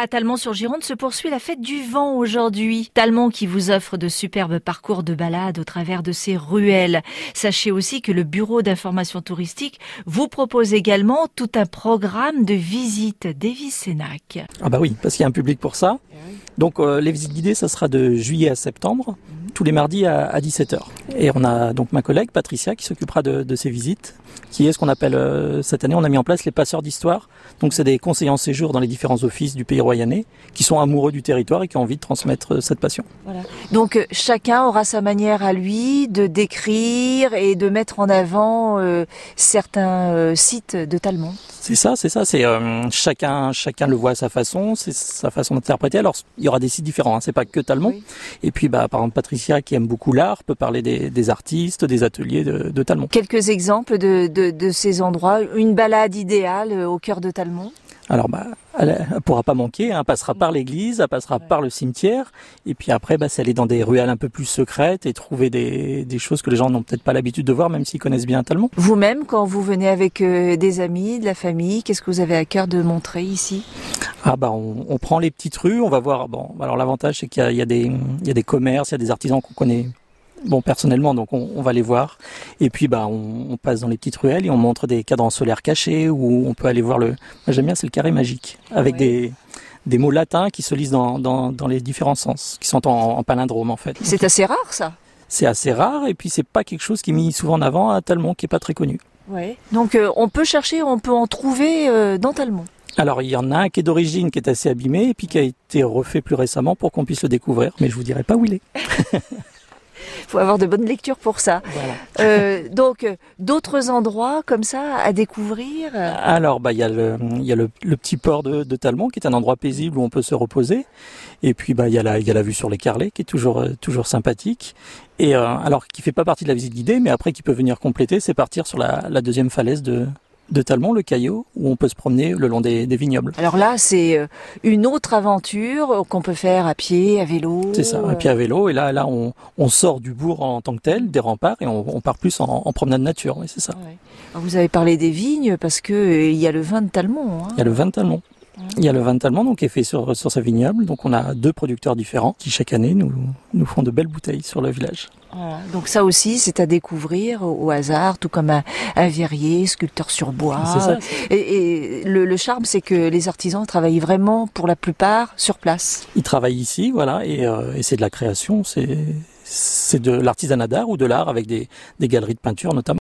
À Talmont-sur-Gironde se poursuit la fête du vent aujourd'hui. Talmont qui vous offre de superbes parcours de balade au travers de ses ruelles. Sachez aussi que le Bureau d'information touristique vous propose également tout un programme de visites d'Evis-Sénac. Ah bah oui, parce qu'il y a un public pour ça. Donc euh, les visites guidées, ça sera de juillet à septembre, tous les mardis à, 17h. Et on a donc ma collègue Patricia qui s'occupera de, ces visites, qui est ce qu'on appelle euh, cette année, on a mis en place les passeurs d'histoire. Donc c'est des conseillers en séjour dans les différents offices du pays royanais qui sont amoureux du territoire et qui ont envie de transmettre euh, cette passion. Voilà. Donc chacun aura sa manière à lui de décrire et de mettre en avant certains sites de Talmont. C'est ça, c'est ça. C'est chacun, chacun le voit à sa façon, c'est sa façon d'interpréter. Alors il y aura des sites différents, hein, c'est pas que Talmont. Et puis bah par exemple Patricia qui aime beaucoup l'art peut parler des, artistes, des ateliers de, de Talmont. Quelques exemples de, de, ces endroits, une balade idéale euh, au cœur de Talmont. Alors, bah, elle ne pourra pas manquer, hein, elle passera par l'église, elle passera par le cimetière, et puis après, bah, c'est aller dans des ruelles un peu plus secrètes et trouver des, des choses que les gens n'ont peut-être pas l'habitude de voir, même s'ils connaissent bien Talmont. Vous-même, quand vous venez avec euh, des amis, de la famille, qu'est-ce que vous avez à cœur de montrer ici? Ah bah, on, on, prend les petites rues, on va voir. Bon, alors l'avantage c'est qu'il y, y, a des, il y a des commerces, il y a des artisans qu'on connaît bon personnellement donc on, va les voir. Et puis bah on, passe dans les petites ruelles et on montre des cadrans solaires cachés où on peut aller voir le j'aime bien c'est le carré magique avec des des mots latins qui se lisent dans, dans, dans les différents sens qui sont en, palindrome en fait. C'est assez rare ça. c'est assez rare et puis c'est pas quelque chose qui est mis souvent en avant à Talmont qui est pas très connu. Ouais. Donc euh, on peut chercher on peut en trouver euh, dans Talmont alors il y en a un qui est d'origine, qui est assez abîmé, et puis qui a été refait plus récemment pour qu'on puisse le découvrir, mais je vous dirai pas où il est. faut avoir de bonnes lectures pour ça. Euh, donc, d'autres endroits comme ça à découvrir? Alors, bah, il y a le, y a le, petit port de, de, Talmont qui est un endroit paisible où on peut se reposer. Et puis, bah, il y a la, y a la vue sur les Carlets qui est toujours, euh, toujours sympathique. Et euh, alors, qui fait pas partie de la visite guidée, mais après qui peut venir compléter, c'est partir sur la, la deuxième falaise de, de Talmont, le Caillot, où on peut se promener le long des, vignobles. Alors là, c'est euh, une autre aventure qu'on peut faire à pied, à vélo. C'est ça, à pied, à vélo. Et là, là, on, sort du bourg en tant que tel, des remparts, et on, part plus en, promenade nature. Oui, c'est ça. vous avez parlé des vignes parce que euh, il y a le vin de Talmont. Hein. Il y a le vin de Talmont. Il y a le vin de Talmont donc, qui est fait sur, sur ce vignoble. Donc on a deux producteurs différents qui chaque année nous, nous font de belles bouteilles sur le village. Donc ça aussi c'est à découvrir au hasard, tout comme un, verrier, sculpteur sur bois. Ça. Et, le, charme c'est que les artisans travaillent vraiment pour la plupart sur place. Ils travaillent ici, voilà, et, euh, et c'est de la création, c'est c'est de l'artisanat d'art ou de l'art avec des, des galeries de peinture notamment.